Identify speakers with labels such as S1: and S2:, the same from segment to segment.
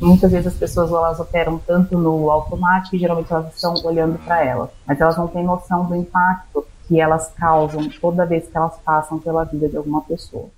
S1: Muitas vezes as pessoas elas operam tanto no automático e geralmente elas estão olhando para elas, mas elas não têm noção do impacto que elas causam toda vez que elas passam pela vida de alguma pessoa.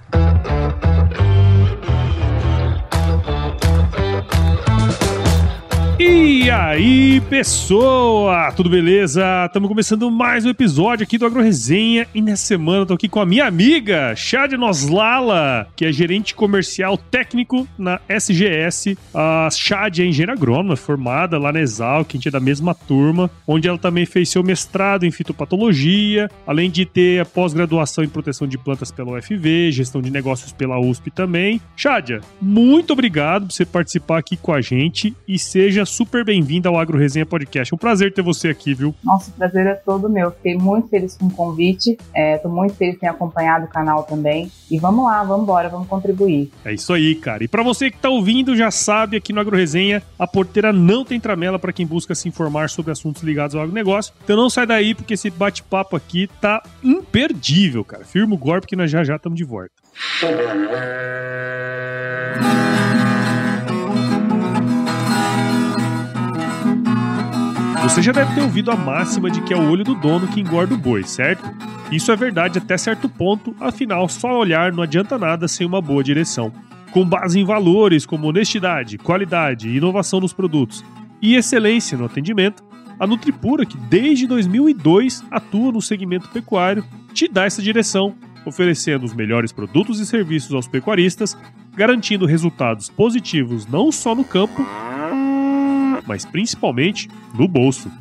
S2: E aí, pessoa? Tudo beleza? Estamos começando mais um episódio aqui do Agro Resenha e nessa semana eu tô aqui com a minha amiga Chad Noslala, que é gerente comercial técnico na SGS. A Chad é engenheira agrônoma, formada lá na Exalc, a gente é da mesma turma, onde ela também fez seu mestrado em fitopatologia, além de ter a pós-graduação em proteção de plantas pela UFV, gestão de negócios pela USP também. Chádia, muito obrigado por você participar aqui com a gente e seja super bem-vinda ao Agro Resenha Podcast. É um prazer ter você aqui, viu?
S1: Nossa, o prazer é todo meu. Fiquei muito feliz com o convite. Estou é, muito feliz em ter acompanhado o canal também. E vamos lá, vamos embora, vamos contribuir.
S2: É isso aí, cara. E para você que está ouvindo, já sabe, aqui no Agro Resenha, a porteira não tem tramela para quem busca se informar sobre assuntos ligados ao agronegócio. Então não sai daí, porque esse bate-papo aqui tá imperdível, cara. Firma o golpe que nós já já estamos de volta. Você já deve ter ouvido a máxima de que é o olho do dono que engorda o boi, certo? Isso é verdade até certo ponto, afinal, só olhar não adianta nada sem uma boa direção. Com base em valores como honestidade, qualidade, inovação nos produtos e excelência no atendimento, a Nutripura, que desde 2002 atua no segmento pecuário, te dá essa direção, oferecendo os melhores produtos e serviços aos pecuaristas, garantindo resultados positivos não só no campo, mas principalmente no bolso.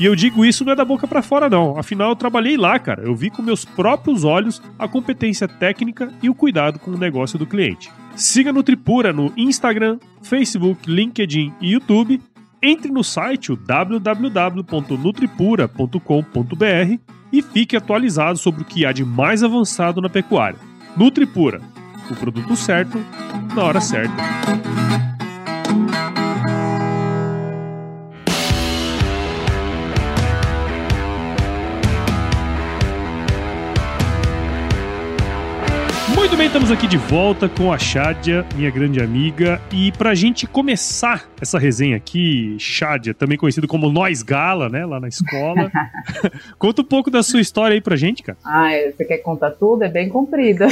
S2: E eu digo isso não é da boca para fora não, afinal eu trabalhei lá, cara. Eu vi com meus próprios olhos a competência técnica e o cuidado com o negócio do cliente. Siga Nutripura no Instagram, Facebook, LinkedIn e YouTube. Entre no site www.nutripura.com.br e fique atualizado sobre o que há de mais avançado na pecuária. Nutripura, o produto certo na hora certa. Muito bem, estamos aqui de volta com a Chádia, minha grande amiga. E pra gente começar essa resenha aqui, Chádia, também conhecido como Nós Gala, né, lá na escola. Conta um pouco da sua história aí pra gente, cara.
S1: Ah, você quer contar tudo? É bem comprida.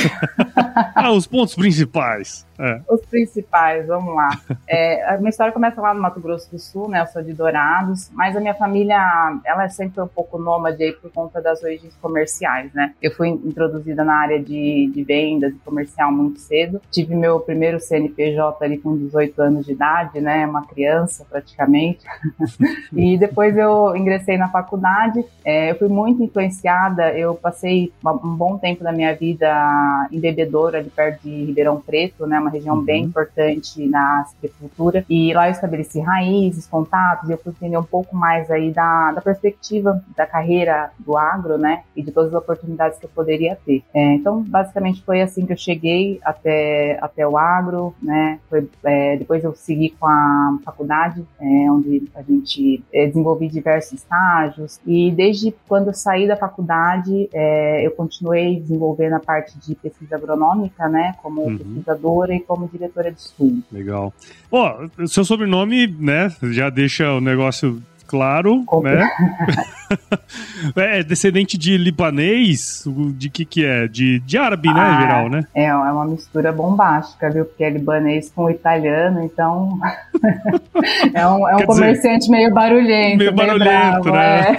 S2: ah, os pontos principais.
S1: É. Os principais, vamos lá. É, a minha história começa lá no Mato Grosso do Sul, né? Eu sou de Dourados, mas a minha família, ela é sempre um pouco nômade aí por conta das origens comerciais, né? Eu fui introduzida na área de, de vendas e comercial muito cedo. Tive meu primeiro CNPJ ali com 18 anos de idade, né? Uma criança praticamente. e depois eu ingressei na faculdade. É, eu fui muito influenciada. Eu passei um bom tempo da minha vida em Bebedouro, ali perto de Ribeirão Preto, né? Uma uma região uhum. bem importante na agricultura. E lá eu estabeleci raízes, contatos, e eu fui entender um pouco mais aí da, da perspectiva da carreira do agro, né? E de todas as oportunidades que eu poderia ter. É, então, basicamente foi assim que eu cheguei até, até o agro, né? Foi, é, depois eu segui com a faculdade, é, onde a gente é, desenvolvi diversos estágios. E desde quando eu saí da faculdade, é, eu continuei desenvolvendo a parte de pesquisa agronômica, né? Como uhum. pesquisadora como diretora de estudo.
S2: Legal. Oh, seu sobrenome, né, já deixa o negócio claro, né? é descendente de libanês, de que que é? De, de árabe, né, ah, geral, né?
S1: É, é uma mistura bombástica, viu? Porque é libanês com italiano, então é um, é um comerciante dizer, meio barulhento, meio, meio barulhento, bravo, né?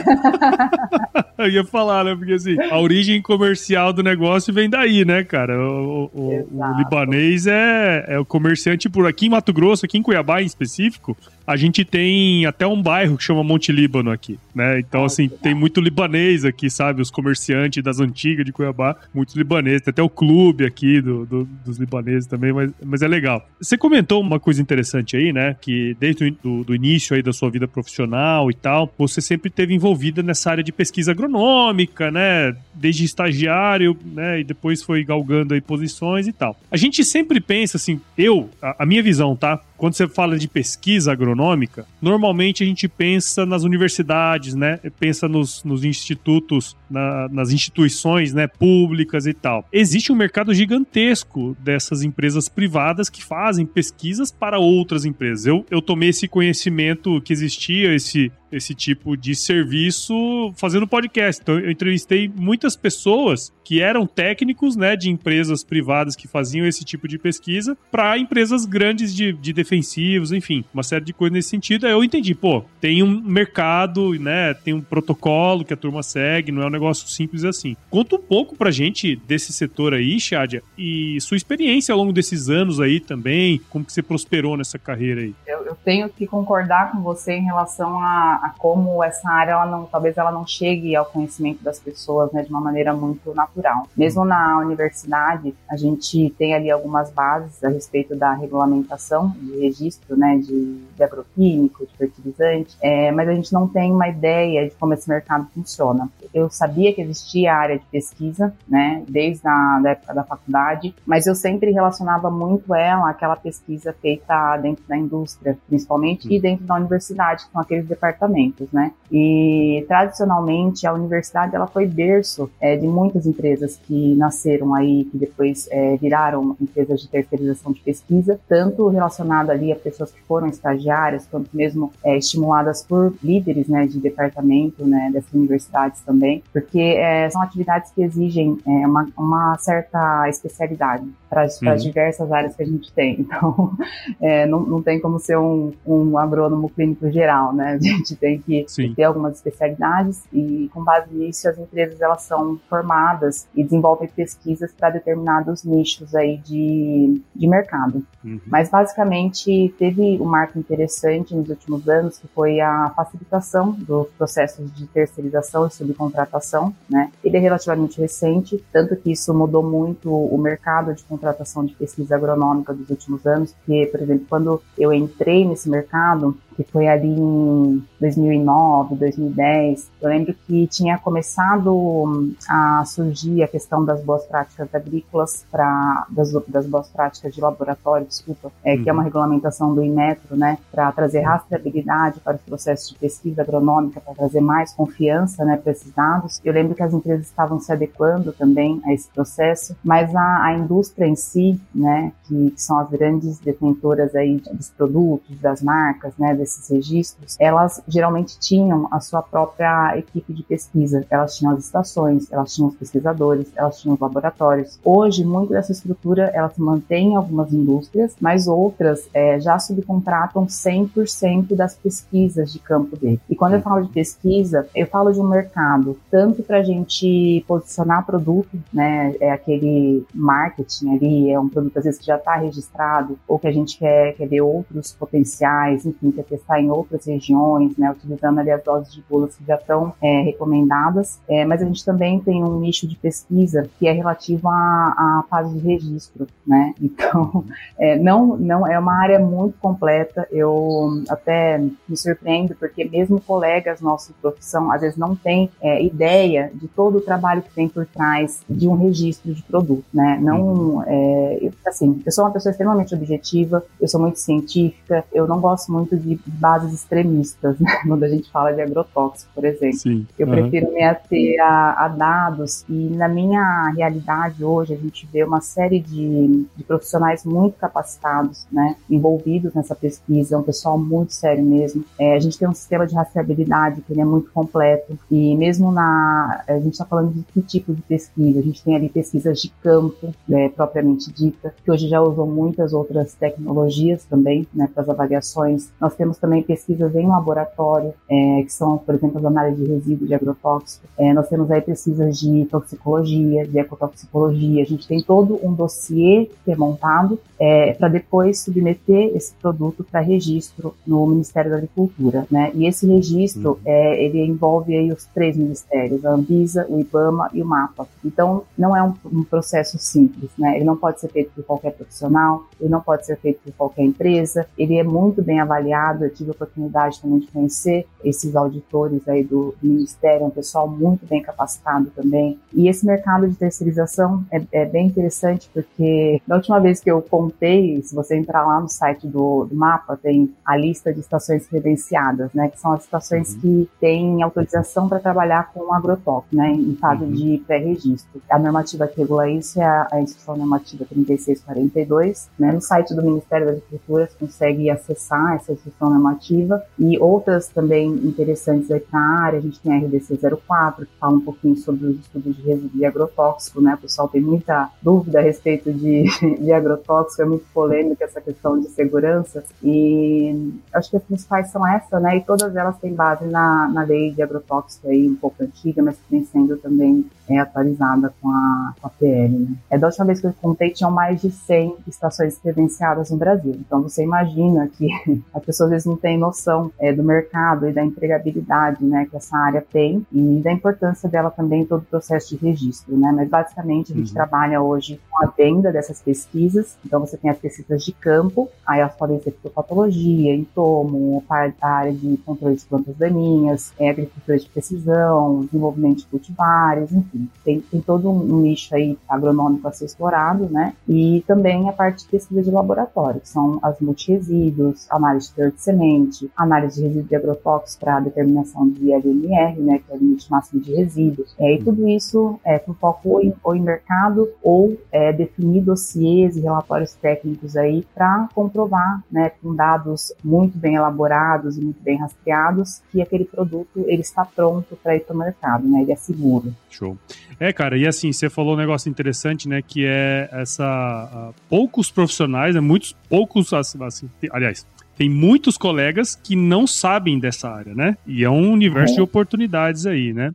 S2: É. Eu ia falar, né? Porque assim, a origem comercial do negócio vem daí, né, cara? O, o, o libanês é, é o comerciante por aqui em Mato Grosso, aqui em Cuiabá em específico, a gente tem até um bairro que chama Monte Líbano aqui, né? Então, assim, tem muito libanês aqui, sabe? Os comerciantes das antigas de Cuiabá, muitos libaneses. Tem até o clube aqui do, do, dos libaneses também, mas, mas é legal. Você comentou uma coisa interessante aí, né? Que desde o do, início aí da sua vida profissional e tal, você sempre teve envolvida nessa área de pesquisa agronômica, né? Desde estagiário, né? E depois foi galgando aí posições e tal. A gente sempre pensa assim, eu, a, a minha visão, tá? Quando você fala de pesquisa agronômica, normalmente a gente pensa nas universidades, né? Pensa nos, nos institutos, na, nas instituições né, públicas e tal. Existe um mercado gigantesco dessas empresas privadas que fazem pesquisas para outras empresas. Eu, eu tomei esse conhecimento que existia, esse, esse tipo de serviço fazendo podcast. Então, eu entrevistei muitas pessoas que eram técnicos né, de empresas privadas que faziam esse tipo de pesquisa para empresas grandes de, de defensivos, enfim, uma série de coisas nesse sentido. Aí eu entendi, pô, tem um mercado, né, tem um protocolo que a turma segue, não é um negócio simples assim. Conta um pouco pra gente desse setor aí, Shadia, e sua experiência ao longo desses anos aí também, como que você prosperou nessa carreira aí.
S1: Eu, eu tenho que concordar com você em relação a, a, como essa área, ela não, talvez ela não chegue ao conhecimento das pessoas, né, de uma maneira muito natural. Mesmo na universidade, a gente tem ali algumas bases a respeito da regulamentação de registro, né, de, de agroquímico, de fertilizante, é, mas a gente não tem uma ideia de como esse mercado funciona. Eu sabia que existia a área de pesquisa, né, desde a da época da faculdade, mas eu sempre relacionava muito ela àquela pesquisa feita dentro da indústria, principalmente, e dentro da universidade, com aqueles departamentos, né. E tradicionalmente a universidade ela foi berço é, de muitas empresas que nasceram aí, que depois é, viraram empresas de terceirização de pesquisa, tanto relacionado ali a pessoas que foram estagiárias, quanto mesmo é, estimuladas por líderes, né, de departamento, né, dessas universidades também, porque é, são atividades que exigem é, uma, uma, certa especialidade para as uhum. diversas áreas que a gente tem. Então, é, não, não tem como ser um, um agrônomo clínico geral, né? A gente tem que Sim. ter algumas especialidades e, com base nisso, as empresas elas são formadas e desenvolvem pesquisas para determinados nichos aí de, de mercado. Uhum. Mas, basicamente, teve um marco interessante nos últimos anos, que foi a facilitação dos processos de terceirização e subcontratação, né? Ele é relativamente recente, tanto que isso mudou muito o mercado de contratação de pesquisa agronômica dos últimos anos, porque, por exemplo, quando eu entrei nesse mercado, que foi ali em 2009, 2010, eu lembro que tinha começado hum, a surgir a questão das boas práticas agrícolas para das, das, boas práticas de laboratório, desculpa, é, uhum. que é uma uhum. regulamentação do Inmetro, né, para trazer rastreabilidade para os processos de pesquisa agronômica, para trazer mais confiança, né, para esses dados. Eu lembro que as empresas estavam se adequando também a esse processo, mas a, a indústria em si, né, que, que são as grandes detentoras aí dos produtos, das marcas, né, desses registros, elas geralmente tinham a sua própria equipe de pesquisa. Elas tinham as estações, elas tinham os pesquisadores, elas tinham os laboratórios. Hoje, muito dessa estrutura, ela se mantém em algumas indústrias, mas outras é, já subcontratam 100% das pesquisas de campo dele. E quando eu falo de pesquisa, eu falo de um mercado, tanto para a gente posicionar produto, né, é aquele marketing ali, é um produto às vezes que já está registrado, ou que a gente quer, quer ver outros potenciais, enfim, quer testar em outras regiões, né, utilizando ali as doses de bolas que já estão é, recomendadas, é, mas a gente também tem um nicho de pesquisa que é relativo à, à fase de registro, né, então é, não, não é uma área muito completa, eu até me surpreendo porque mesmo colegas nossos de profissão às vezes não têm é, ideia de todo o trabalho que tem por trás de um registro de produto, né, não, uhum. é, assim, eu sou uma pessoa extremamente objetiva, eu sou muito científica, eu não gosto muito de bases extremistas, né? quando a gente fala de agrotóxico, por exemplo. Sim. Eu uhum. prefiro me ater a, a, dados e na minha realidade hoje a gente vê uma série de, de profissionais muito capacitados, né, envolvidos nessa pesquisa, é um pessoal muito sério mesmo. É, a gente tem um sistema de rastreabilidade que ele é muito completo e mesmo na a gente está falando de que tipo de pesquisa? A gente tem ali pesquisas de campo, né, propriamente dita, que hoje já usam muitas outras tecnologias também, né, para as avaliações. Nós temos também também pesquisas em laboratório, é, que são, por exemplo, as análises de resíduos de agrotóxico. É, nós temos aí pesquisas de toxicologia, de ecotoxicologia. A gente tem todo um dossiê que é montado é, para depois submeter esse produto para registro no Ministério da Agricultura, né? E esse registro, uhum. é, ele envolve aí os três ministérios, a Anvisa, o IBAMA e o MAPA. Então, não é um, um processo simples, né? Ele não pode ser feito por qualquer profissional, ele não pode ser feito por qualquer empresa, ele é muito bem avaliado, eu tive a oportunidade também de conhecer esses auditores aí do, Ministério, um pessoal muito bem capacitado também, e esse mercado de terceirização é, é bem interessante porque da última vez que eu contei, se você entrar lá no site do, do mapa, tem a lista de estações credenciadas, né, que são as estações uhum. que têm autorização para trabalhar com agrotóxico, né, em fase uhum. de pré-registro. A normativa que regula isso é a, a Instrução Normativa 3642, né, no site do Ministério da Agricultura você consegue acessar essa instrução normativa e outras também interessantes aí para a área, a gente tem a RDC 04, que fala um pouquinho sobre os estudos de resíduo agrotóxico, né, o pessoal tem muita dúvida a respeito de, de agrotóxico, é muito polêmica essa questão de segurança. E acho que as principais são essas, né, e todas elas têm base na, na lei de agrotóxico aí, um pouco antiga, mas que vem sendo também é, atualizada com a, com a PL, né. É da última vez que eu contei, tinham mais de 100 estações credenciadas no Brasil, então você imagina que as pessoas não têm noção é, do mercado e da empregabilidade, né, que essa área tem e da importância dela também em todo o processo de registro, né, mas basicamente a gente uhum. trabalha hoje com a venda dessas pesquisas, então você tem as pesquisas de campo, aí elas podem ser fitopatologia, entomo, a área de controle de plantas daninhas, é, agricultura de precisão, desenvolvimento de cultivares, enfim, tem, tem todo um nicho aí agronômico a ser explorado, né, e também a parte de pesquisa de laboratório, que são as multiresíduos, análise de semente, análise de resíduo de agrotóxicos para determinação de LMR, né, que é o limite máximo de resíduos, é, e tudo isso é com foco ou em, ou em mercado ou é, definir dossiês e relatórios técnicos aí para comprovar, né, com dados muito bem elaborados e muito bem rastreados, que aquele produto ele está pronto para ir para o mercado, né, ele é seguro.
S2: Show. É, cara, e assim, você falou um negócio interessante, né, que é essa... Uh, poucos profissionais, né, muitos, poucos, assim, assim aliás, tem muitos colegas que não sabem dessa área, né? E é um universo de oportunidades aí, né?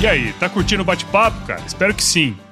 S2: E aí, tá curtindo o bate-papo, cara? Espero que sim.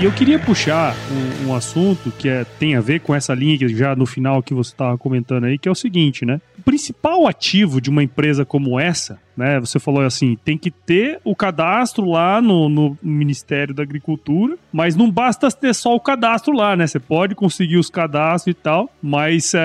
S2: E eu queria puxar um, um, assunto que é, tem a ver com essa linha que já no final que você estava comentando aí, que é o seguinte, né? Principal ativo de uma empresa como essa né? Você falou assim, tem que ter o cadastro lá no, no Ministério da Agricultura, mas não basta ter só o cadastro lá, né? Você pode conseguir os cadastros e tal, mas é,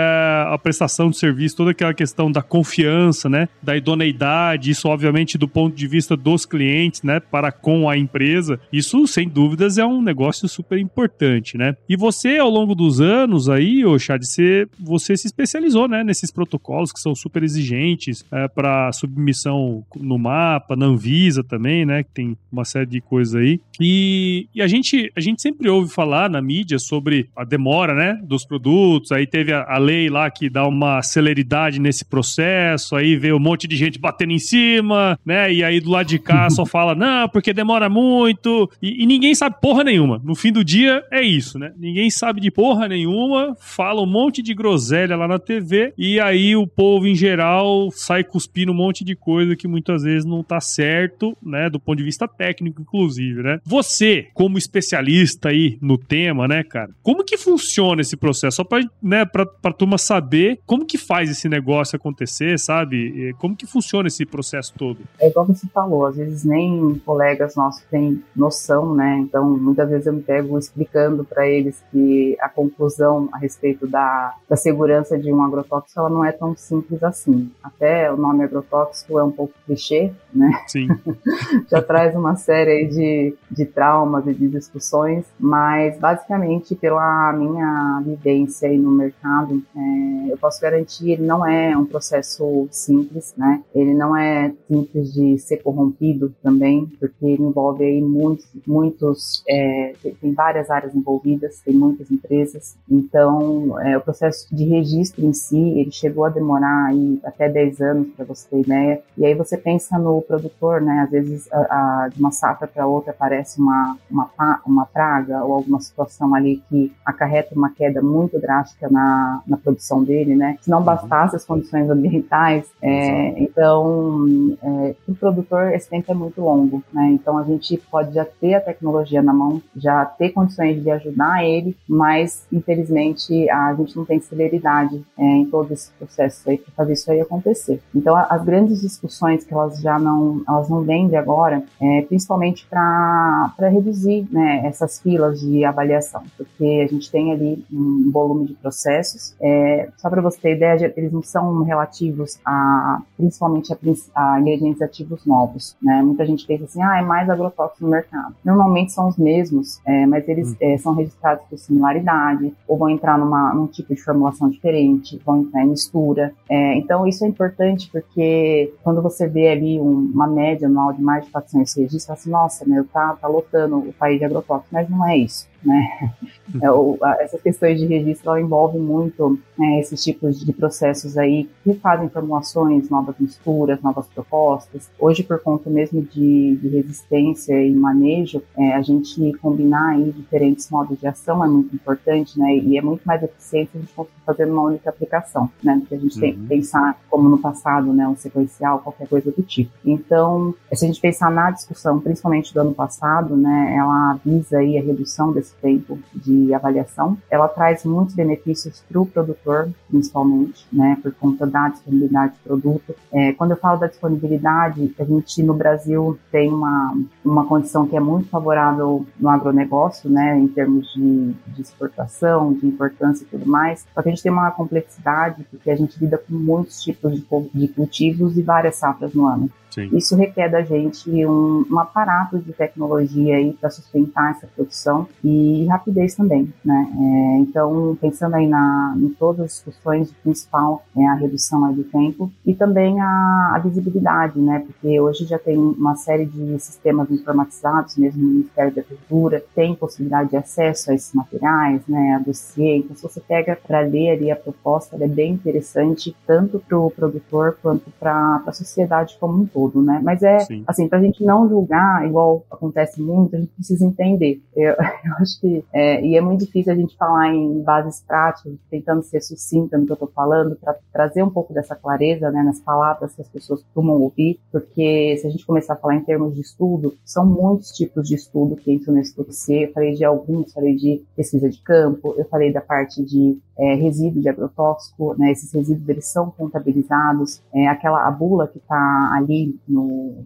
S2: a prestação de serviço, toda aquela questão da confiança, né? Da idoneidade, isso obviamente do ponto de vista dos clientes, né? Para com a empresa, isso sem dúvidas é um negócio super importante, né? E você ao longo dos anos aí, ô Chad, você, você se especializou, né? Nesses protocolos que são super exigentes é, para submissão no, mapa, na Anvisa também, né? Que tem uma série de coisas aí. E, e, a, gente, a gente sempre ouve falar na mídia sobre a demora, né? Dos produtos. Aí teve a, a lei lá que dá uma celeridade nesse processo. Aí vê um monte de gente batendo em cima, né? E aí do lado de cá só fala, não, porque demora muito. E, e ninguém sabe porra nenhuma. No fim do dia é isso, né? Ninguém sabe de porra nenhuma, fala um monte de groselha lá na TV. E aí o povo em geral sai cuspindo um monte de coisa que muitas vezes não tá certo, né? Do ponto de vista técnico, inclusive, né? Você, como especialista aí no tema, né, cara? Como que funciona esse processo? Só pra, né, pra, pra turma saber como que faz esse negócio acontecer, sabe? Como que funciona esse processo todo?
S1: É igual você falou, às vezes nem colegas nossos têm noção, né? Então, muitas vezes eu me pego explicando para eles que a conclusão a respeito da, da segurança de um agrotóxico ela não é tão simples assim. Até o nome agrotóxico é um pouco clichê, né?
S2: Sim.
S1: Já traz uma série de, de traumas e de discussões, mas basicamente pela minha vivência aí no mercado, é, eu posso garantir ele não é um processo simples, né? Ele não é simples de ser corrompido também, porque ele envolve aí muitos, muitos é, tem várias áreas envolvidas, tem muitas empresas, então é, o processo de registro em si, ele chegou a demorar aí até 10 anos, para você ter ideia, e aí você pensa no produtor, né? Às vezes a, a, de uma safra para outra aparece uma, uma, uma praga ou alguma situação ali que acarreta uma queda muito drástica na, na produção dele, né? Se não uhum. bastasse as condições ambientais, é, então é, para o produtor esse tempo é muito longo, né? Então a gente pode já ter a tecnologia na mão, já ter condições de ajudar ele, mas infelizmente a gente não tem celeridade é, em todo esse processo aí para fazer isso aí acontecer. Então as grandes discussões que elas já não elas não vêm de agora, é, principalmente para reduzir né, essas filas de avaliação, porque a gente tem ali um volume de processos. É, só para você ter ideia, eles não são relativos a principalmente a, a ingredientes ativos novos. Né? Muita gente pensa assim, ah, é mais agrotóxico no mercado. Normalmente são os mesmos, é, mas eles hum. é, são registrados por similaridade, ou vão entrar numa, num tipo de formulação diferente, vão entrar em mistura. É, então isso é importante porque quando você vê ali um, uma média anual de mais de 400 registros, você assim, nossa, meu, tá, tá lotando o país de agrotóxicos, mas não é isso né? É, o, a, essas questões de registro envolvem muito né, esses tipos de processos aí que fazem formulações, novas misturas, novas propostas. Hoje, por conta mesmo de, de resistência e manejo, é, a gente combinar aí diferentes modos de ação é muito importante, né? E é muito mais eficiente a gente conseguir fazer numa única aplicação, né? Porque a gente uhum. tem que uhum. pensar como no passado, né? Um sequencial, qualquer coisa do tipo. Então, se a gente pensar na discussão, principalmente do ano passado, né? Ela visa aí a redução desse tempo de avaliação. Ela traz muitos benefícios para o produtor, principalmente, né, por conta da disponibilidade de produto. É, quando eu falo da disponibilidade, a gente no Brasil tem uma, uma condição que é muito favorável no agronegócio, né, em termos de, de exportação, de importância e tudo mais. Só que a gente tem uma complexidade, porque a gente lida com muitos tipos de, de cultivos e várias safras no ano. Sim. Isso requer da gente um, um aparato de tecnologia aí para sustentar essa produção e rapidez também, né? É, então, pensando aí na, em todas as discussões, o principal é a redução do tempo e também a, a, visibilidade, né? Porque hoje já tem uma série de sistemas informatizados, mesmo no Ministério da Agricultura, tem possibilidade de acesso a esses materiais, né? A dossiê. Então, se você pega para ler ali a proposta, ela é bem interessante, tanto para o produtor quanto para a sociedade como um todo né? Mas é, Sim. assim, pra gente não julgar, igual acontece muito, a gente precisa entender. Eu, eu acho é, e é muito difícil a gente falar em bases práticas, tentando ser sucinta no que eu tô falando, para trazer um pouco dessa clareza, né, nas palavras que as pessoas costumam ouvir, porque se a gente começar a falar em termos de estudo, são muitos tipos de estudo que entram nesse dossiê, eu falei de alguns, falei de pesquisa de campo, eu falei da parte de é, resíduo de agrotóxico, né, esses resíduos eles são contabilizados, é, aquela a bula que está ali no,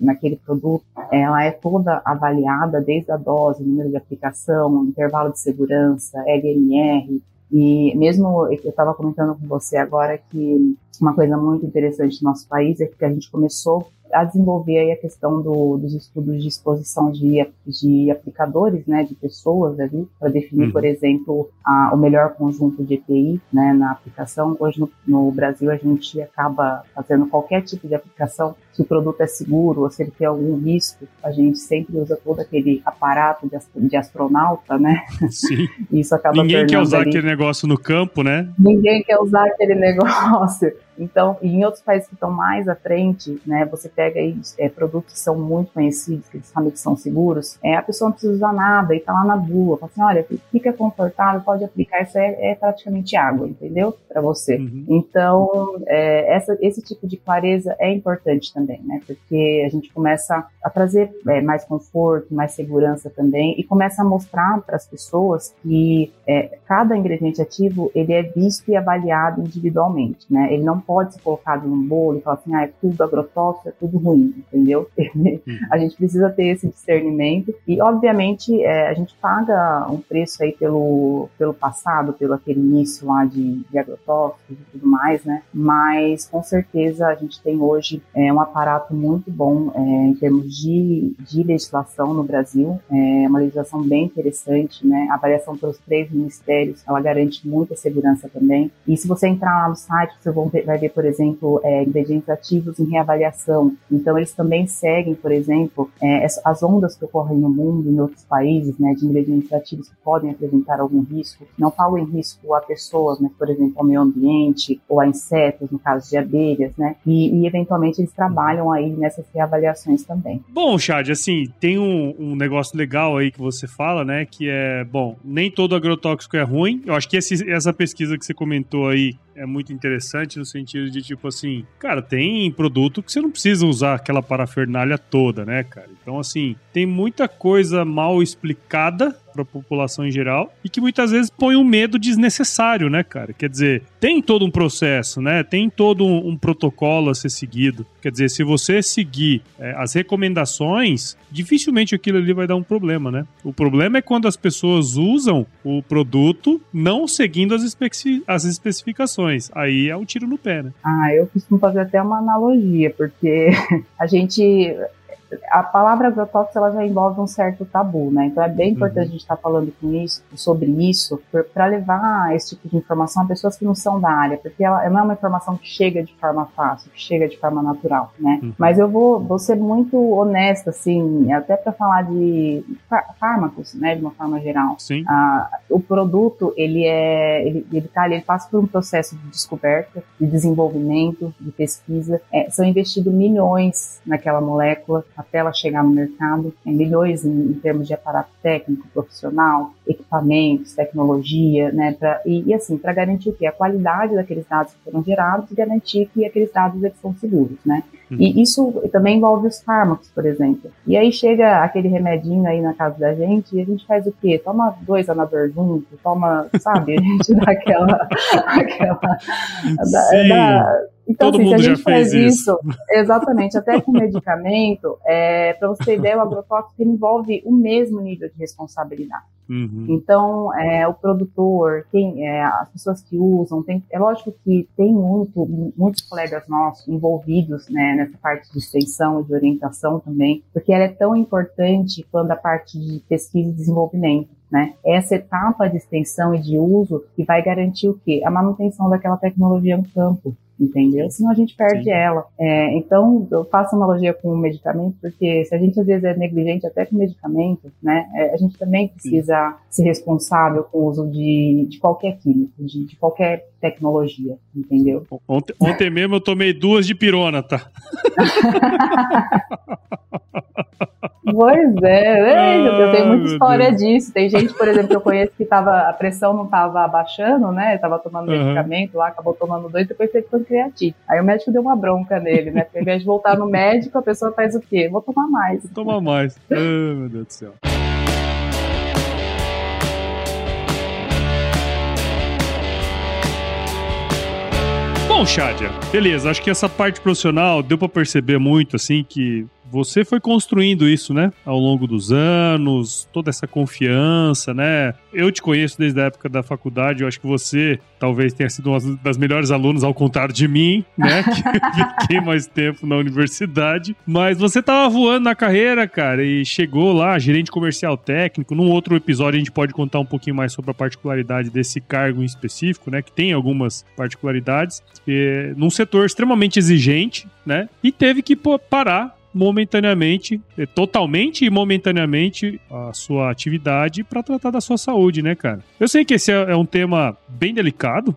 S1: naquele produto, ela é toda avaliada desde a dose, número de aplicação, intervalo de segurança, LMR, e mesmo eu estava comentando com você agora que uma coisa muito interessante no nosso país é que a gente começou a desenvolver aí a questão do, dos estudos de exposição de, de aplicadores, né, de pessoas ali, para definir, uhum. por exemplo, a, o melhor conjunto de EPI né, na aplicação. Hoje no, no, Brasil a gente acaba fazendo qualquer tipo de aplicação, se o produto é seguro ou se ele tem algum risco, a gente sempre usa todo aquele aparato de, de astronauta, né?
S2: Sim.
S1: Isso acaba
S2: Ninguém quer usar
S1: ali...
S2: aquele negócio no campo, né?
S1: Ninguém quer usar aquele negócio. Então, em outros países que estão mais à frente, né, você pega aí é, produtos que são muito conhecidos, que eles sabem que são seguros, é, a pessoa não precisa usar nada e tá lá na bula, fala assim, olha, fica confortável, pode aplicar, isso é, é praticamente água, entendeu? Para você. Uhum. Então, é, essa, esse tipo de clareza é importante também, né? Porque a gente começa a trazer é, mais conforto, mais segurança também e começa a mostrar para as pessoas que é, cada ingrediente ativo ele é visto e avaliado individualmente, né? Ele não pode ser colocado num bolo e falar assim, ah, é tudo agrotóxico, é tudo ruim, entendeu? Uhum. a gente precisa ter esse discernimento e, obviamente, é, a gente paga um preço aí pelo, pelo passado, pelo aquele início lá de, de agrotóxicos e tudo mais, né? Mas, com certeza, a gente tem hoje é, um aparato muito bom é, em termos de, de legislação no Brasil, é uma legislação bem interessante, né? A variação pelos três ministérios, ela garante muita segurança também. E se você entrar lá no site, você vai ver, por exemplo, é, ingredientes ativos em reavaliação. Então, eles também seguem, por exemplo, é, as ondas que ocorrem no mundo, em outros países, né, de ingredientes ativos que podem apresentar algum risco. Não falo em risco a pessoas, mas, por exemplo, ao meio ambiente ou a insetos, no caso de abelhas, né? E, e eventualmente eles trabalham aí nessas reavaliações também.
S2: Bom, Chad, assim, tem um, um negócio legal aí que você fala, né? Que é, bom, nem todo agrotóxico é ruim. Eu acho que esse, essa pesquisa que você comentou aí é muito interessante no sentido de, tipo assim, cara, tem produto que você não precisa usar aquela parafernália toda, né, cara? Então, assim, tem muita coisa mal explicada para a população em geral e que muitas vezes põe um medo desnecessário, né, cara? Quer dizer, tem todo um processo, né? Tem todo um, um protocolo a ser seguido. Quer dizer, se você seguir é, as recomendações, dificilmente aquilo ali vai dar um problema, né? O problema é quando as pessoas usam o produto não seguindo as, especi as especificações. Aí é um tiro no pé, né?
S1: Ah, eu costumo fazer até uma analogia, porque a gente a palavra agrotóxico ela já envolve um certo tabu, né? Então é bem importante uhum. a gente estar tá falando com isso, sobre isso, para levar esse tipo de informação a pessoas que não são da área, porque ela não é uma informação que chega de forma fácil, que chega de forma natural, né? Uhum. Mas eu vou, vou ser muito honesta, assim, até para falar de fármacos, né, de uma forma geral.
S2: Sim.
S1: Ah, o produto ele é, ele, ele tá, ele passa por um processo de descoberta, de desenvolvimento, de pesquisa. É, são investidos milhões naquela molécula até ela chegar no mercado, em milhões em, em, termos de aparato técnico, profissional, equipamentos, tecnologia, né, pra, e, e assim, para garantir que a qualidade daqueles dados que foram gerados e garantir que aqueles dados eles são seguros, né. Uhum. E isso também envolve os fármacos, por exemplo. E aí chega aquele remedinho aí na casa da gente e a gente faz o quê? Toma dois anador junto, toma, sabe? A gente dá aquela. aquela.
S2: Da, então, Todo assim, mundo se a gente faz isso, isso,
S1: exatamente, até com medicamento, é, para você ter ideia, o agrotóxico envolve o mesmo nível de responsabilidade. Uhum. Então, é, o produtor, quem, é, as pessoas que usam, tem, é lógico que tem muito, muitos colegas nossos envolvidos né, nessa parte de extensão e de orientação também, porque ela é tão importante quando a parte de pesquisa e desenvolvimento. Né? Essa etapa de extensão e de uso que vai garantir o quê? A manutenção daquela tecnologia no campo entendeu? Senão a gente perde Sim. ela. É, então, eu faço analogia com o medicamento, porque se a gente às vezes é negligente até com medicamento, né, é, a gente também precisa Sim. ser responsável com o uso de, de qualquer químico, de, de qualquer tecnologia, entendeu?
S2: Ontem, ontem mesmo eu tomei duas de pirona, tá?
S1: Pois é, eu tenho muita história disso. Tem gente, por exemplo, que eu conheço que tava, a pressão não estava abaixando, né? Estava tomando uhum. medicamento lá, acabou tomando dois, depois teve pancreatite. Aí o médico deu uma bronca nele, né? Porque ao invés de voltar no médico, a pessoa faz o quê? Vou tomar mais.
S2: Vou tomar mais. oh, meu Deus do céu. Bom, Shadia, beleza. Acho que essa parte profissional deu para perceber muito, assim, que você foi construindo isso, né? Ao longo dos anos, toda essa confiança, né? Eu te conheço desde a época da faculdade, eu acho que você talvez tenha sido uma das melhores alunas, ao contrário de mim, né? que fiquei mais tempo na universidade. Mas você tava voando na carreira, cara, e chegou lá, gerente comercial técnico. Num outro episódio a gente pode contar um pouquinho mais sobre a particularidade desse cargo em específico, né? Que tem algumas particularidades. E, num setor extremamente exigente, né? E teve que parar momentaneamente, é, totalmente e momentaneamente a sua atividade para tratar da sua saúde, né, cara? Eu sei que esse é, é um tema bem delicado,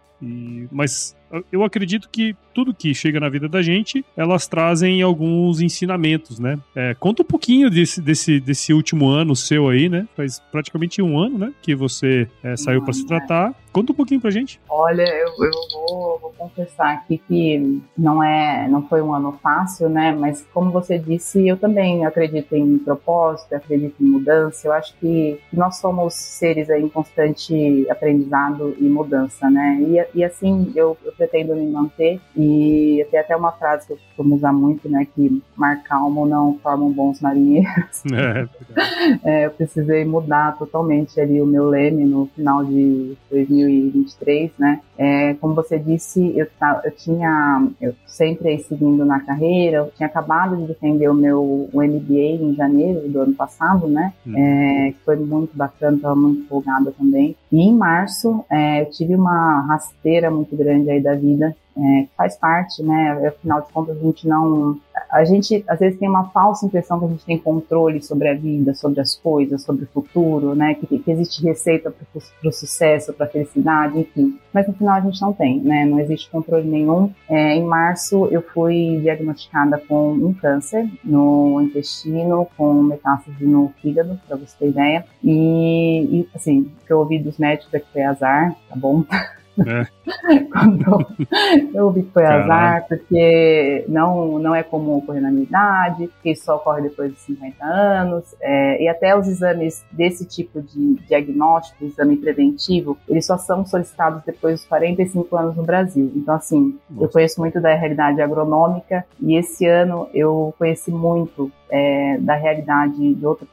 S2: mas eu acredito que tudo que chega na vida da gente, elas trazem alguns ensinamentos, né? É, conta um pouquinho desse, desse, desse último ano seu aí, né? Faz praticamente um ano, né? Que você é, saiu para se tratar. Conta um pouquinho pra gente.
S1: Olha, eu, eu vou, vou, confessar aqui que não é, não foi um ano fácil, né? Mas como você disse, eu também acredito em propósito, acredito em mudança. Eu acho que nós somos seres aí em constante aprendizado e mudança, né? E, e assim eu, eu pretendo me manter. E tem até uma frase que eu costumo usar muito, né? Que mar calmo não formam bons marinheiros. É, é, eu precisei mudar totalmente ali o meu leme no final de 2000 2023, né? É, como você disse, eu, eu tinha, eu sempre seguindo na carreira, eu tinha acabado de defender o meu o MBA em janeiro do ano passado, né? Uhum. É, que foi muito bacana, estava muito empolgada também. E em março, é, eu tive uma rasteira muito grande aí da vida, é, faz parte, né? Afinal de contas, a gente não a gente às vezes tem uma falsa impressão que a gente tem controle sobre a vida, sobre as coisas, sobre o futuro, né? Que, que existe receita para o sucesso, para a felicidade, enfim. Mas no final a gente não tem, né? Não existe controle nenhum. É, em março eu fui diagnosticada com um câncer no intestino, com metástase no fígado, para você ter ideia. E, e assim, o que eu ouvi dos médicos é que foi azar, tá bom? É. Quando eu vi que foi Caralho. azar, porque não, não é comum ocorrer na minha idade, que só ocorre depois de 50 anos, é, e até os exames desse tipo de diagnóstico, exame preventivo, eles só são solicitados depois dos 45 anos no Brasil. Então, assim, Nossa. eu conheço muito da realidade agronômica, e esse ano eu conheci muito é, da realidade de outra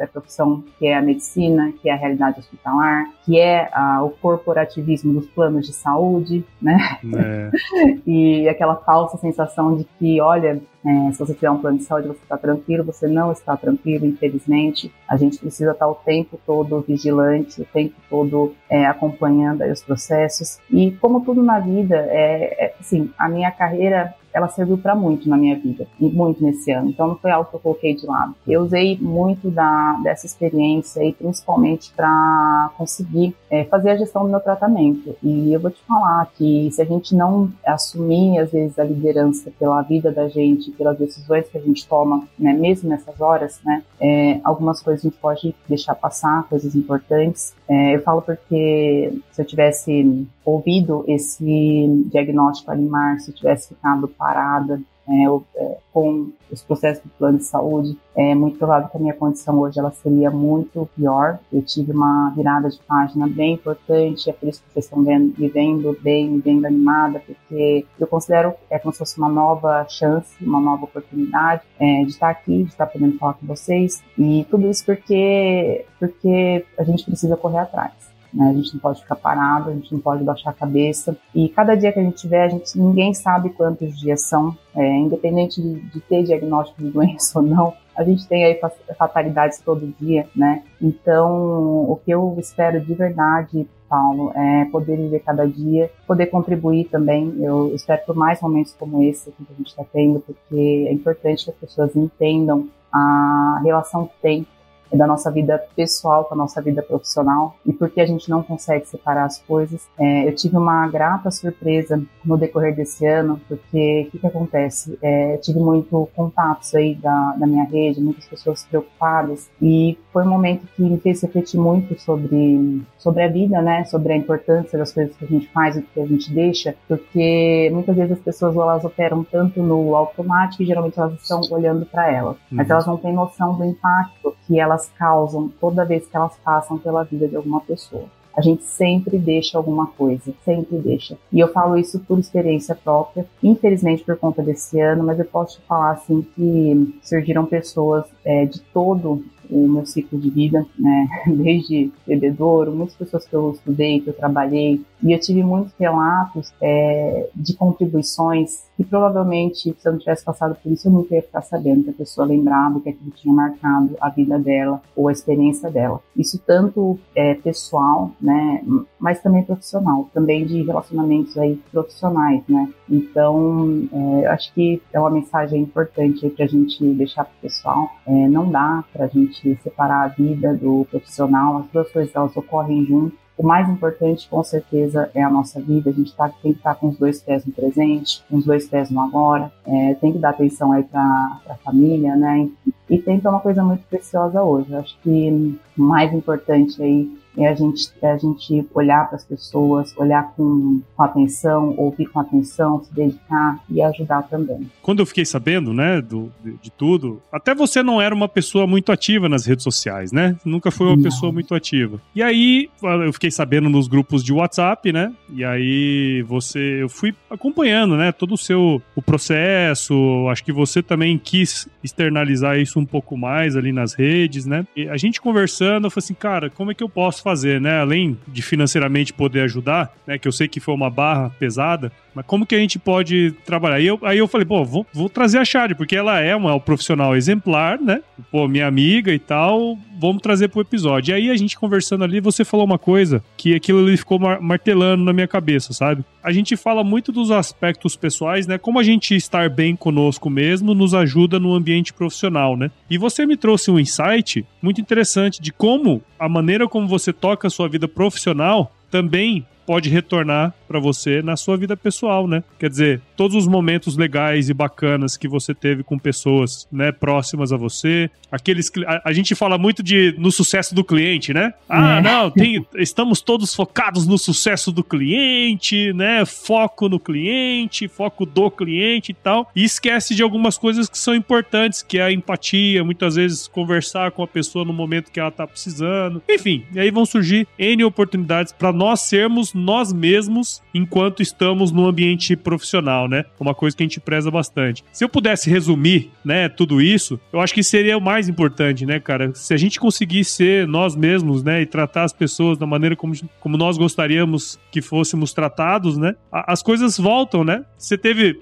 S1: é, profissão, que é a medicina, que é a realidade hospitalar, que é a, o corporativismo dos planos de saúde, né? É. e aquela falsa sensação de que, olha, é, se você tiver um plano de saúde, você está tranquilo, você não está tranquilo, infelizmente. A gente precisa estar o tempo todo vigilante, o tempo todo é, acompanhando os processos. E como tudo na vida, é, é assim, a minha carreira ela serviu para muito na minha vida, muito nesse ano. Então não foi algo que eu coloquei de lado. Eu usei muito da, dessa experiência e principalmente para conseguir é, fazer a gestão do meu tratamento. E eu vou te falar que se a gente não assumir, às vezes, a liderança pela vida da gente, pelas decisões que a gente toma, né, mesmo nessas horas, né, é, algumas coisas a gente pode deixar passar, coisas importantes. É, eu falo porque se eu tivesse ouvido esse diagnóstico ali em março, tivesse ficado parada é, é, com os processos do plano de saúde, é muito provável que a minha condição hoje ela seria muito pior. Eu tive uma virada de página bem importante, é por isso que vocês estão vendo, me vendo bem, me vendo animada, porque eu considero é como se fosse uma nova chance, uma nova oportunidade é, de estar aqui, de estar podendo falar com vocês, e tudo isso porque, porque a gente precisa correr atrás. Né? A gente não pode ficar parado, a gente não pode baixar a cabeça. E cada dia que a gente tiver, a gente, ninguém sabe quantos dias são, é, independente de, de ter diagnóstico de doença ou não, a gente tem aí fatalidades todo dia, né? Então, o que eu espero de verdade, Paulo, é poder viver cada dia, poder contribuir também. Eu espero por mais momentos como esse que a gente está tendo, porque é importante que as pessoas entendam a relação que tem da nossa vida pessoal com a nossa vida profissional e porque a gente não consegue separar as coisas. É, eu tive uma grata surpresa no decorrer desse ano, porque o que, que, acontece? É, tive muito contatos aí da, da minha rede, muitas pessoas preocupadas e foi um momento que me fez refletir muito sobre, sobre a vida, né? Sobre a importância das coisas que a gente faz e que a gente deixa, porque muitas vezes as pessoas elas operam tanto no automático e geralmente elas estão olhando para elas, uhum. mas elas não têm noção do impacto que elas elas causam toda vez que elas passam pela vida de alguma pessoa. A gente sempre deixa alguma coisa, sempre deixa. E eu falo isso por experiência própria, infelizmente por conta desse ano, mas eu posso te falar assim que surgiram pessoas é, de todo o meu ciclo de vida, né? Desde bebedouro, muitas pessoas que eu estudei, que eu trabalhei, e eu tive muitos relatos é, de contribuições que provavelmente, se eu não tivesse passado por isso, eu nunca ia ficar sabendo que a pessoa lembrava que aquilo tinha marcado a vida dela ou a experiência dela. Isso tanto é, pessoal, né, mas também profissional, também de relacionamentos aí profissionais, né. Então, é, acho que é uma mensagem importante para a gente deixar para o pessoal. É, não dá para a gente separar a vida do profissional, as duas coisas elas ocorrem junto o mais importante, com certeza, é a nossa vida. A gente tá, tem que estar tá com os dois pés no presente, com os dois pés no agora. É, tem que dar atenção aí para a família, né? E, e tempo é uma coisa muito preciosa hoje. Eu acho que o mais importante aí é a gente, é a gente olhar para as pessoas, olhar com, com, atenção, ouvir com atenção, se dedicar e ajudar também.
S2: Quando eu fiquei sabendo, né, do, de, de tudo, até você não era uma pessoa muito ativa nas redes sociais, né? Nunca foi uma não. pessoa muito ativa. E aí eu fiquei sabendo nos grupos de WhatsApp, né? E aí você, eu fui acompanhando, né, todo o seu o processo. Acho que você também quis externalizar isso um pouco mais ali nas redes, né? E a gente conversando, eu falei assim, cara, como é que eu posso fazer, né? Além de financeiramente poder ajudar, né? Que eu sei que foi uma barra pesada, mas como que a gente pode trabalhar? Aí eu, aí eu falei, pô, vou, vou trazer a Chad, porque ela é uma, profissional exemplar, né? Pô, minha amiga e tal, vamos trazer pro episódio. E aí a gente conversando ali, você falou uma coisa que aquilo ali ficou mar martelando na minha cabeça, sabe? A gente fala muito dos aspectos pessoais, né? Como a gente estar bem conosco mesmo nos ajuda no ambiente profissional, né? E você me trouxe um insight muito interessante de como a maneira como você toca a sua vida profissional também pode retornar para você na sua vida pessoal, né? Quer dizer, todos os momentos legais e bacanas que você teve com pessoas, né, próximas a você, aqueles a, a gente fala muito de no sucesso do cliente, né? Ah, é. não, tem, estamos todos focados no sucesso do cliente, né? Foco no cliente, foco do cliente e tal, e esquece de algumas coisas que são importantes, que é a empatia, muitas vezes conversar com a pessoa no momento que ela tá precisando. Enfim, e aí vão surgir N oportunidades para nós sermos nós mesmos enquanto estamos no ambiente profissional, né? Uma coisa que a gente preza bastante. Se eu pudesse resumir, né, tudo isso, eu acho que seria o mais importante, né, cara? Se a gente conseguir ser nós mesmos, né, e tratar as pessoas da maneira como, como nós gostaríamos que fôssemos tratados, né, as coisas voltam, né? Você teve,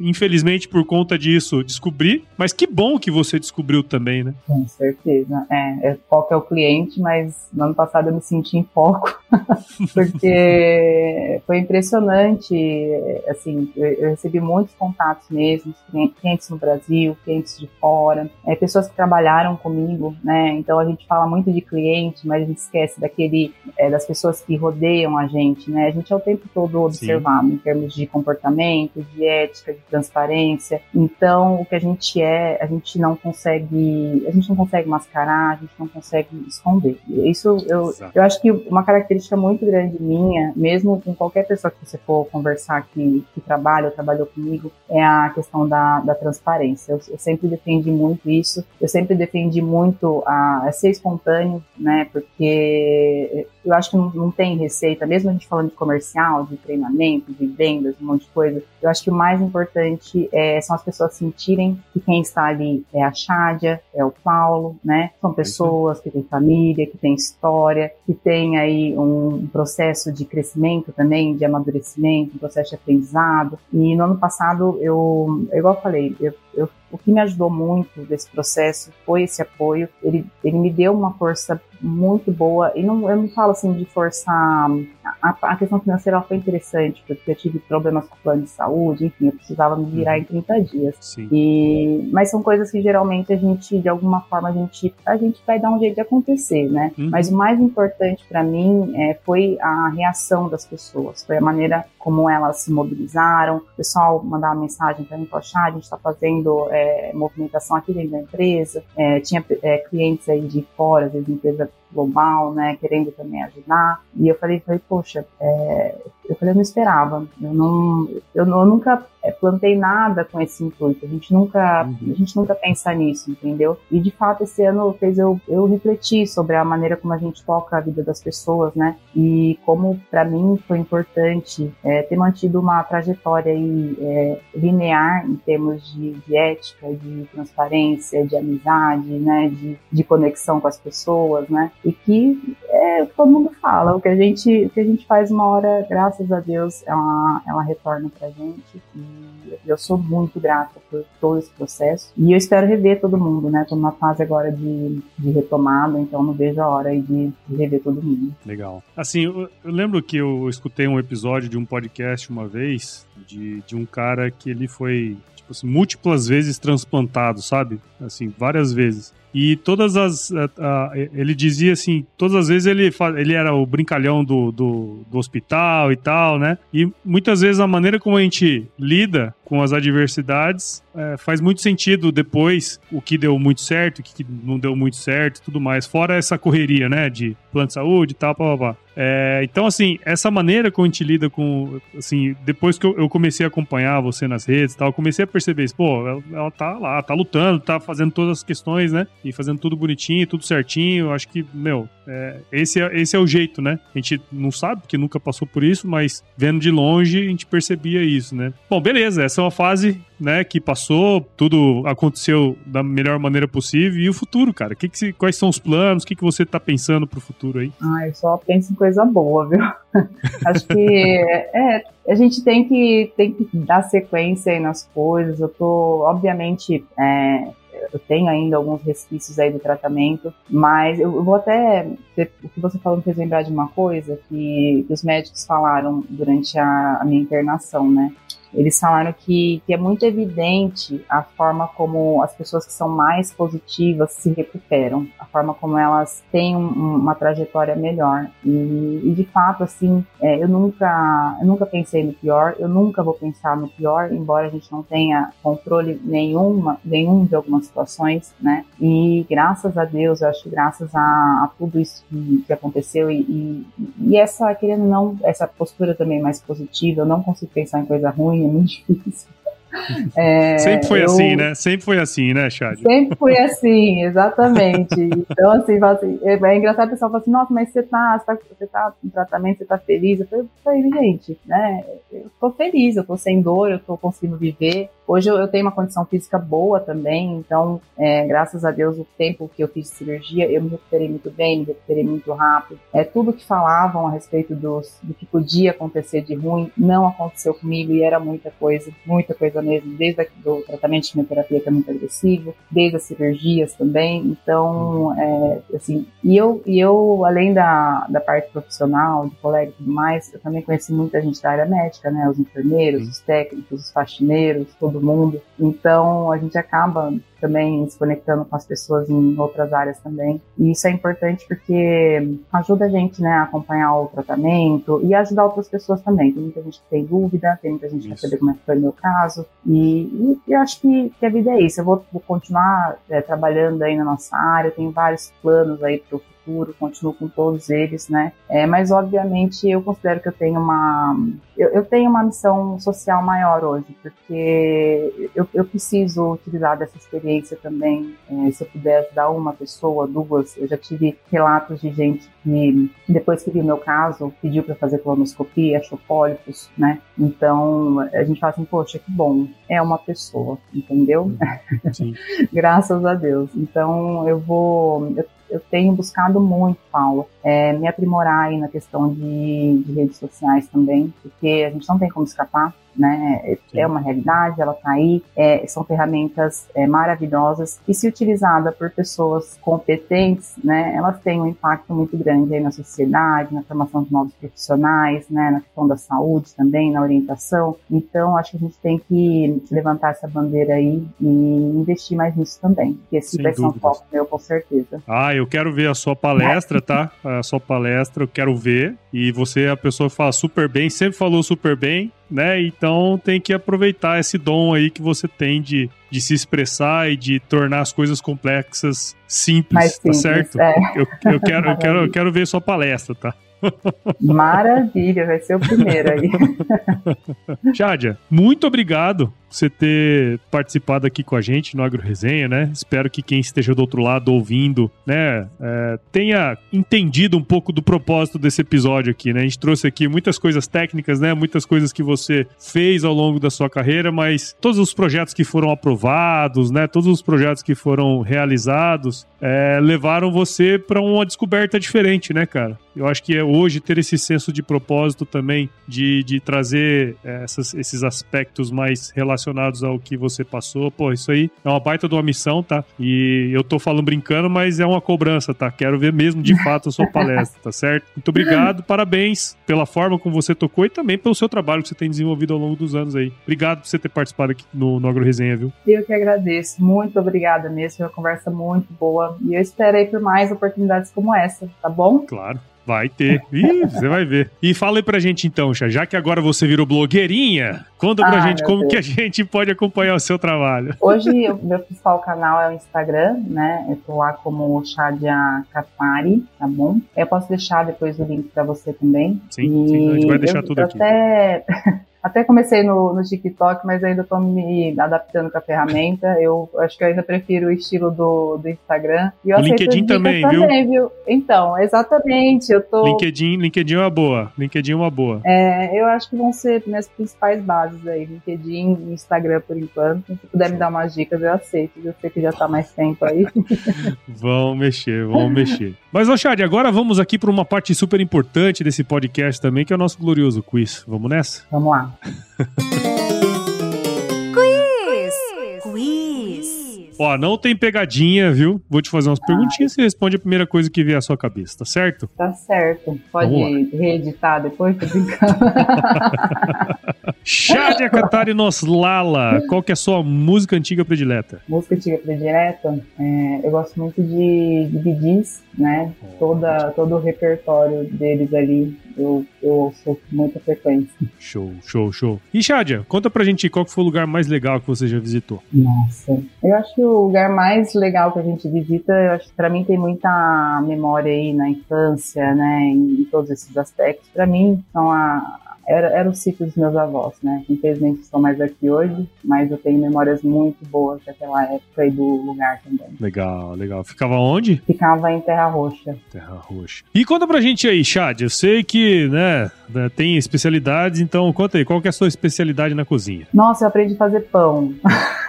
S2: infelizmente, por conta disso, descobrir, mas que bom que você descobriu também, né?
S1: Com certeza. É, é foco é o cliente, mas no ano passado eu me senti em foco, porque foi impressionante, assim, eu, recebi muitos contatos mesmo, clientes no Brasil, clientes de fora, é, pessoas que trabalharam comigo, né? Então a gente fala muito de cliente, mas a gente esquece daquele, é, das pessoas que rodeiam a gente, né? A gente é o tempo todo observado Sim. em termos de comportamento, de ética, de transparência. Então o que a gente é, a gente não consegue, a gente não consegue mascarar, a gente não consegue esconder. Isso eu, eu acho que uma característica muito grande minha, mesmo com qualquer pessoa que você for conversar que, que trabalha ou trabalhou comigo, é a questão da, da transparência. Eu, eu sempre defendi muito isso, eu sempre defendi muito a, a ser espontâneo, né, porque eu acho que não, não, tem receita, mesmo a gente falando de comercial, de treinamento, de vendas, um monte de coisa, eu acho que o mais importante é, são as pessoas sentirem que quem está ali é a Chádia, é o Paulo, né? São pessoas que têm família, que têm história, que têm aí um processo de crescimento também, de amadurecimento, um processo de aprendizado. E no ano passado, eu, igual eu falei, eu, eu o que me ajudou muito desse processo foi esse apoio. Ele, ele me deu uma força muito boa. E não, eu não falo assim de forçar. A, a questão financeira foi interessante, porque eu tive problemas com o plano de saúde, enfim, eu precisava me virar uhum. em 30 dias.
S2: Sim.
S1: E, mas são coisas que geralmente a gente, de alguma forma, a gente, a gente vai dar um jeito de acontecer, né? Uhum. Mas o mais importante para mim é, foi a reação das pessoas, foi a maneira como elas se mobilizaram. O pessoal mandava mensagem para mim, poxa, a gente está fazendo. É, movimentação aqui dentro da empresa, é, tinha é, clientes aí de fora, às vezes global, né, querendo também ajudar. E eu falei, falei poxa, é, eu falei, eu não esperava. Eu não, eu, eu nunca é, plantei nada com esse intuito. A gente nunca, uhum. a gente nunca pensa nisso, entendeu? E de fato esse ano fez eu, eu refletir sobre a maneira como a gente toca a vida das pessoas, né? E como para mim foi importante é, ter mantido uma trajetória aí, é, linear em termos de, de, ética, de transparência, de amizade, né? De, de conexão com as pessoas, né? E que é, todo mundo fala, o que a gente, o que a gente faz uma hora, graças a Deus, ela, ela retorna pra gente. E eu sou muito grata por todo esse processo. E eu espero rever todo mundo, né? Tô numa fase agora de, de retomada, então não vejo a hora de, de rever todo mundo.
S2: Legal. Assim, eu, eu lembro que eu escutei um episódio de um podcast uma vez de, de um cara que ele foi tipo assim, múltiplas vezes transplantado, sabe? Assim, várias vezes. E todas as. ele dizia assim: todas as vezes ele, ele era o brincalhão do, do, do hospital e tal, né? E muitas vezes a maneira como a gente lida com as adversidades, é, faz muito sentido depois o que deu muito certo, o que não deu muito certo tudo mais. Fora essa correria, né, de plano de saúde e tal, pá, pá, pá. É, então, assim, essa maneira que a gente lida com, assim, depois que eu, eu, comecei a acompanhar você nas redes e tal, comecei a perceber isso, pô, ela, ela, tá lá, tá lutando, tá fazendo todas as questões, né, e fazendo tudo bonitinho, tudo certinho, eu acho que, meu, é, esse, é, esse é o jeito, né, a gente não sabe, porque nunca passou por isso, mas vendo de longe, a gente percebia isso, né. Bom, beleza, essa é uma fase né, que passou, tudo aconteceu da melhor maneira possível. E o futuro, cara? Que que, quais são os planos? O que, que você tá pensando pro futuro aí?
S1: Ah, eu só penso em coisa boa, viu? Acho que é, a gente tem que, tem que dar sequência aí nas coisas. Eu tô, obviamente, é, eu tenho ainda alguns resquícios aí do tratamento, mas eu vou até. O que você falou me fez lembrar de uma coisa que, que os médicos falaram durante a, a minha internação, né? Eles falaram que, que é muito evidente a forma como as pessoas que são mais positivas se recuperam, a forma como elas têm um, uma trajetória melhor. E, e de fato, assim, é, eu, nunca, eu nunca pensei no pior, eu nunca vou pensar no pior, embora a gente não tenha controle nenhuma, nenhum de algumas situações, né? E graças a Deus, eu acho que graças a, a tudo isso que, que aconteceu e, e, e essa, querendo não, essa postura também mais positiva, eu não consigo pensar em coisa ruim, é muito difícil.
S2: É, sempre foi eu, assim, né? Sempre foi assim, né, Chad?
S1: Sempre foi assim, exatamente. Então, assim, assim é, é, engraçado o pessoal falar assim, nossa, mas você tá, você tá, você tá em tratamento, você tá feliz? Eu falei, gente, né? Eu tô feliz, eu tô sem dor, eu tô conseguindo viver. Hoje eu, eu tenho uma condição física boa também, então, é, graças a Deus, o tempo que eu fiz cirurgia, eu me recuperei muito bem, me recuperei muito rápido. É, tudo que falavam a respeito dos, do que podia acontecer de ruim não aconteceu comigo e era muita coisa, muita coisa mesmo, desde o tratamento de quimioterapia que é muito agressivo, desde as cirurgias também. Então, é, assim, e eu, e eu além da, da parte profissional, de colega e tudo mais, eu também conheci muita gente da área médica, né? Os enfermeiros, os técnicos, os faxineiros, todo mundo. Então, a gente acaba também se conectando com as pessoas em outras áreas também. E isso é importante porque ajuda a gente né, a acompanhar o tratamento e ajudar outras pessoas também. Tem muita gente que tem dúvida, tem muita gente que quer saber como é que foi o meu caso. E, e eu acho que, que, a vida é isso. Eu vou, vou continuar é, trabalhando aí na nossa área, eu tenho vários planos aí para o futuro, continuo com todos eles, né? É, mas obviamente eu considero que eu tenho uma eu, eu tenho uma missão social maior hoje, porque eu, eu preciso utilizar dessa experiência também. É, se eu puder ajudar uma pessoa, duas, eu já tive relatos de gente que depois que viu meu caso pediu para fazer colonoscopia, achou pólipos, né? Então a gente fala assim, poxa, que bom, é uma pessoa, entendeu? Sim. Graças a Deus. Então eu vou eu eu tenho buscado muito, Paulo, é, me aprimorar aí na questão de, de redes sociais também, porque a gente não tem como escapar né? Sim. É uma realidade, ela está aí, é, são ferramentas é, maravilhosas e se utilizada por pessoas competentes, né? Elas têm um impacto muito grande aí na sociedade, na formação de novos profissionais, né? Na questão da saúde também, na orientação. Então, acho que a gente tem que levantar essa bandeira aí e investir mais nisso também, porque esse Sem vai ser um foco meu, com certeza.
S2: Ah, eu quero ver a sua palestra, tá? A sua palestra, eu quero ver. E você é a pessoa que fala super bem, sempre falou super bem né? Então tem que aproveitar esse dom aí que você tem de, de se expressar e de tornar as coisas complexas simples, tá simples tá certo? É. Eu, eu, quero, eu, quero, eu quero ver sua palestra, tá?
S1: Maravilha, vai ser o primeiro aí.
S2: Jádia, muito obrigado você ter participado aqui com a gente no Agro Resenha, né? Espero que quem esteja do outro lado ouvindo, né, é, tenha entendido um pouco do propósito desse episódio aqui, né? A gente trouxe aqui muitas coisas técnicas, né? Muitas coisas que você fez ao longo da sua carreira, mas todos os projetos que foram aprovados, né? Todos os projetos que foram realizados é, levaram você para uma descoberta diferente, né, cara? Eu acho que é hoje ter esse senso de propósito também, de, de trazer é, essas, esses aspectos mais relacionados ao que você passou. Pô, isso aí é uma baita de uma missão, tá? E eu tô falando brincando, mas é uma cobrança, tá? Quero ver mesmo de fato a sua palestra, tá certo? Muito obrigado, parabéns pela forma como você tocou e também pelo seu trabalho que você tem desenvolvido ao longo dos anos aí. Obrigado por você ter participado aqui no, no Agro Resenha, viu?
S1: Eu que agradeço. Muito obrigada mesmo. Foi uma conversa muito boa. E eu espero aí por mais oportunidades como essa, tá bom?
S2: Claro. Vai ter. Ih, você vai ver. E fala aí pra gente então, já que agora você virou blogueirinha, conta pra ah, gente como Deus. que a gente pode acompanhar o seu trabalho.
S1: Hoje, o meu principal canal é o Instagram, né? Eu tô lá como Shadia Katmari, tá bom? Eu posso deixar depois o link pra você também.
S2: Sim, sim a gente vai deixar
S1: eu,
S2: tudo
S1: eu
S2: aqui.
S1: Até... Até comecei no, no TikTok, mas ainda estou me adaptando com a ferramenta. Eu acho que eu ainda prefiro o estilo do, do Instagram.
S2: E o LinkedIn também, também viu? viu?
S1: Então, exatamente. Eu tô...
S2: LinkedIn, LinkedIn é uma boa. LinkedIn é uma boa.
S1: É, eu acho que vão ser minhas principais bases aí. LinkedIn e Instagram por enquanto. Se puder me dar umas dicas, eu aceito. Eu sei que já está mais tempo aí.
S2: vão mexer, vão mexer. Mas, Oxad, agora vamos aqui para uma parte super importante desse podcast também, que é o nosso glorioso quiz. Vamos nessa?
S1: Vamos lá.
S2: Quiz! Quiz! Ó, não tem pegadinha, viu? Vou te fazer umas ah. perguntinhas e você responde a primeira coisa que vier à sua cabeça, tá certo?
S1: Tá certo. Pode reeditar depois, tô brincando.
S2: Shadia Catarinos Lala, qual que é a sua música antiga predileta?
S1: Música antiga predileta? É, eu gosto muito de, de Bidis, né? Toda, todo o repertório deles ali eu, eu ouço com muita frequência.
S2: Show, show, show. E Shadia, conta pra gente qual foi o lugar mais legal que você já visitou.
S1: Nossa, eu acho que o lugar mais legal que a gente visita, eu acho que pra mim tem muita memória aí na infância, né, em todos esses aspectos. Pra mim, são a, era, era o sítio dos meus avós, né? Infelizmente estou mais aqui hoje, mas eu tenho memórias muito boas daquela época e do lugar também.
S2: Legal, legal. Ficava onde?
S1: Ficava em Terra Roxa.
S2: Terra Roxa. E conta pra gente aí, Chad, eu sei que, né, né tem especialidades, então conta aí, qual que é a sua especialidade na cozinha?
S1: Nossa, eu aprendi a fazer pão.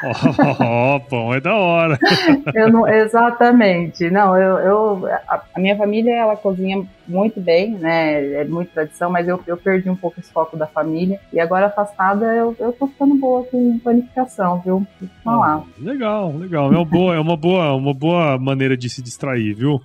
S2: Ó, oh, pão é da hora.
S1: eu não, exatamente. Não, eu, eu a, a minha família, ela cozinha muito bem, né? É muito tradição, mas eu, eu perdi um pouco esse foco da família. E agora afastada, eu, eu tô ficando boa com planificação, viu? Vamos lá.
S2: Legal, legal. É uma boa, é uma boa, uma boa maneira de se distrair, viu?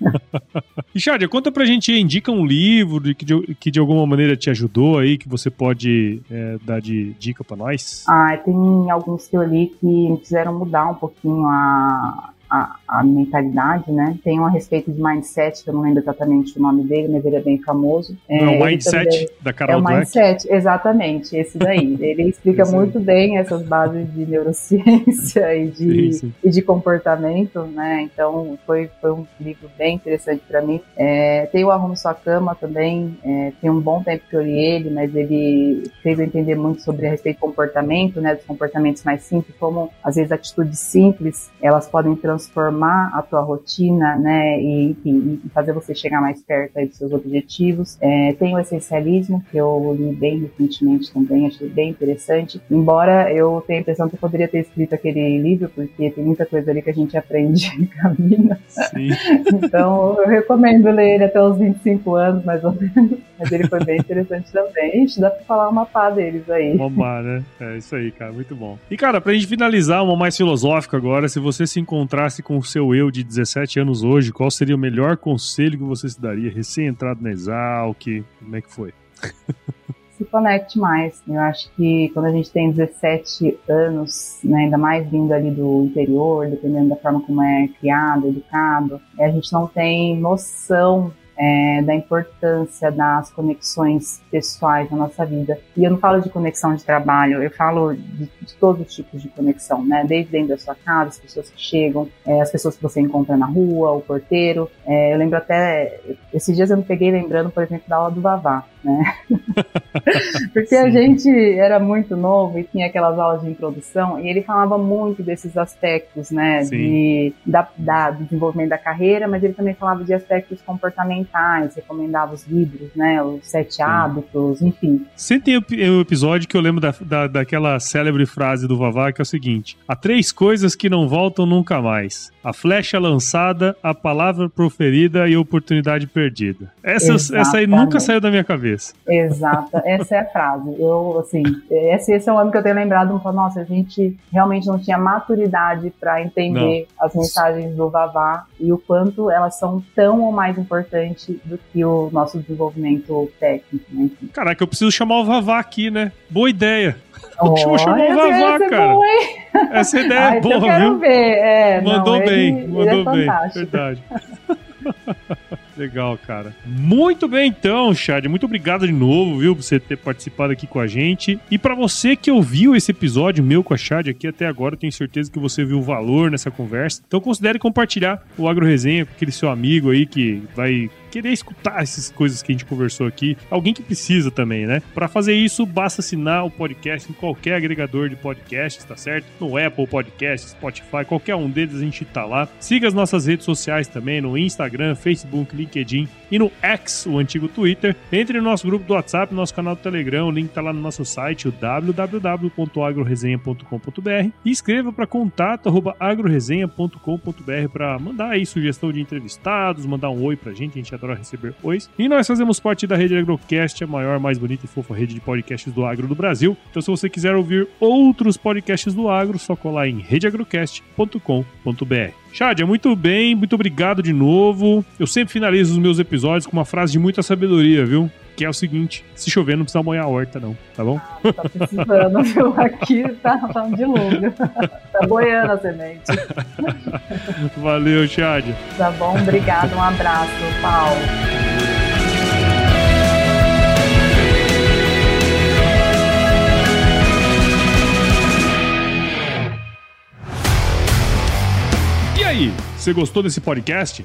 S2: Richard, conta pra gente, indica um livro que de, que de alguma maneira te ajudou aí, que você pode é, dar de dica pra nós?
S1: Ah, tem alguns que eu li que me fizeram mudar um pouquinho a, a, a, mentalidade, né? Tem um a respeito de mindset, que eu não lembro exatamente o nome dele, mas ele é bem famoso.
S2: É, o mindset também, da Carol É o
S1: Dweck. mindset, exatamente, esse daí. Ele explica muito bem essas bases de neurociência e de, sim, sim. E de comportamento, né? Então foi, foi um livro bem interessante para mim. É, tem o Arrume Sua Cama também, é, tem um bom tempo que eu li ele, mas ele fez eu entender muito sobre a respeito do comportamento, né? Dos comportamentos mais simples, como às vezes atitudes simples, elas podem transformar transformar a tua rotina, né, e, enfim, e fazer você chegar mais perto aí dos seus objetivos. É, tem o essencialismo, que eu li bem recentemente também, achei bem interessante, embora eu tenha a impressão que eu poderia ter escrito aquele livro, porque tem muita coisa ali que a gente aprende em caminho. Sim. então, eu recomendo ler ele até os 25 anos, mais ou menos, mas ele foi bem interessante também. Ixi, dá pra falar uma pá deles aí.
S2: Uma né? É isso aí, cara, muito bom. E, cara, pra gente finalizar, uma mais filosófica agora, se você se encontrasse com o seu eu de 17 anos hoje, qual seria o melhor conselho que você se daria? Recém-entrado na Exalc, como é que foi?
S1: se conecte mais. Eu acho que quando a gente tem 17 anos, né, ainda mais vindo ali do interior, dependendo da forma como é criado, educado, a gente não tem noção é, da importância das conexões pessoais na nossa vida. E eu não falo de conexão de trabalho, eu falo de, de todos os tipos de conexão, né? Desde dentro da sua casa, as pessoas que chegam, é, as pessoas que você encontra na rua, o porteiro. É, eu lembro até, esses dias eu me peguei lembrando, por exemplo, da aula do Vavá. Né? Porque a gente era muito novo e tinha aquelas aulas de introdução e ele falava muito desses aspectos, né? De, da, da, do desenvolvimento da carreira, mas ele também falava de aspectos comportamentais, recomendava os livros, né? Os sete Sim. hábitos, enfim.
S2: Você tem o episódio que eu lembro da, da, daquela célebre frase do Vavá, que é o seguinte: há três coisas que não voltam nunca mais: a flecha lançada, a palavra proferida e a oportunidade perdida. Essa, essa aí nunca saiu da minha cabeça.
S1: Exato, essa é a frase. Eu, assim, esse, esse é um ano que eu tenho lembrado, eu nossa, a gente realmente não tinha maturidade para entender não. as mensagens do Vavá e o quanto elas são tão ou mais importantes do que o nosso desenvolvimento técnico. Né?
S2: Caraca, eu preciso chamar o Vavá aqui, né? Boa ideia. Oh, chamar o Vavá, cara. Bom, essa ideia é boa, viu?
S1: Ver. É,
S2: mandou
S1: não,
S2: bem,
S1: ele,
S2: mandou
S1: ele é
S2: bem. Verdade. Legal, cara. Muito bem, então, Chad. Muito obrigado de novo, viu, por você ter participado aqui com a gente. E para você que ouviu esse episódio meu com a Chad aqui até agora, tenho certeza que você viu o valor nessa conversa. Então considere compartilhar o Agro Resenha com aquele seu amigo aí que vai querer escutar essas coisas que a gente conversou aqui, alguém que precisa também, né? Para fazer isso, basta assinar o podcast em qualquer agregador de podcasts, tá certo? No Apple Podcast, Spotify, qualquer um deles a gente tá lá. Siga as nossas redes sociais também, no Instagram, Facebook, LinkedIn e no X, o antigo Twitter. Entre no nosso grupo do WhatsApp, nosso canal do Telegram, o link tá lá no nosso site, o www.agroresenha.com.br e escreva para contato@agroresenha.com.br para mandar aí sugestão de entrevistados, mandar um oi pra gente, a gente adora receber ois. E nós fazemos parte da rede Agrocast, a maior, mais bonita e fofa rede de podcasts do agro do Brasil. Então, se você quiser ouvir outros podcasts do agro, só colar em redeagrocast.com.br. Chádia, muito bem, muito obrigado de novo. Eu sempre finalizo os meus episódios com uma frase de muita sabedoria, viu? Que é o seguinte: se chover, não precisa molhar a horta, não, tá bom?
S1: Ah, tá precisando, viu? Aqui tá, tá um dilúvio. tá boiando a semente.
S2: Valeu, Chádia.
S1: Tá bom, obrigado, um abraço, Paulo.
S2: aí, você gostou desse podcast?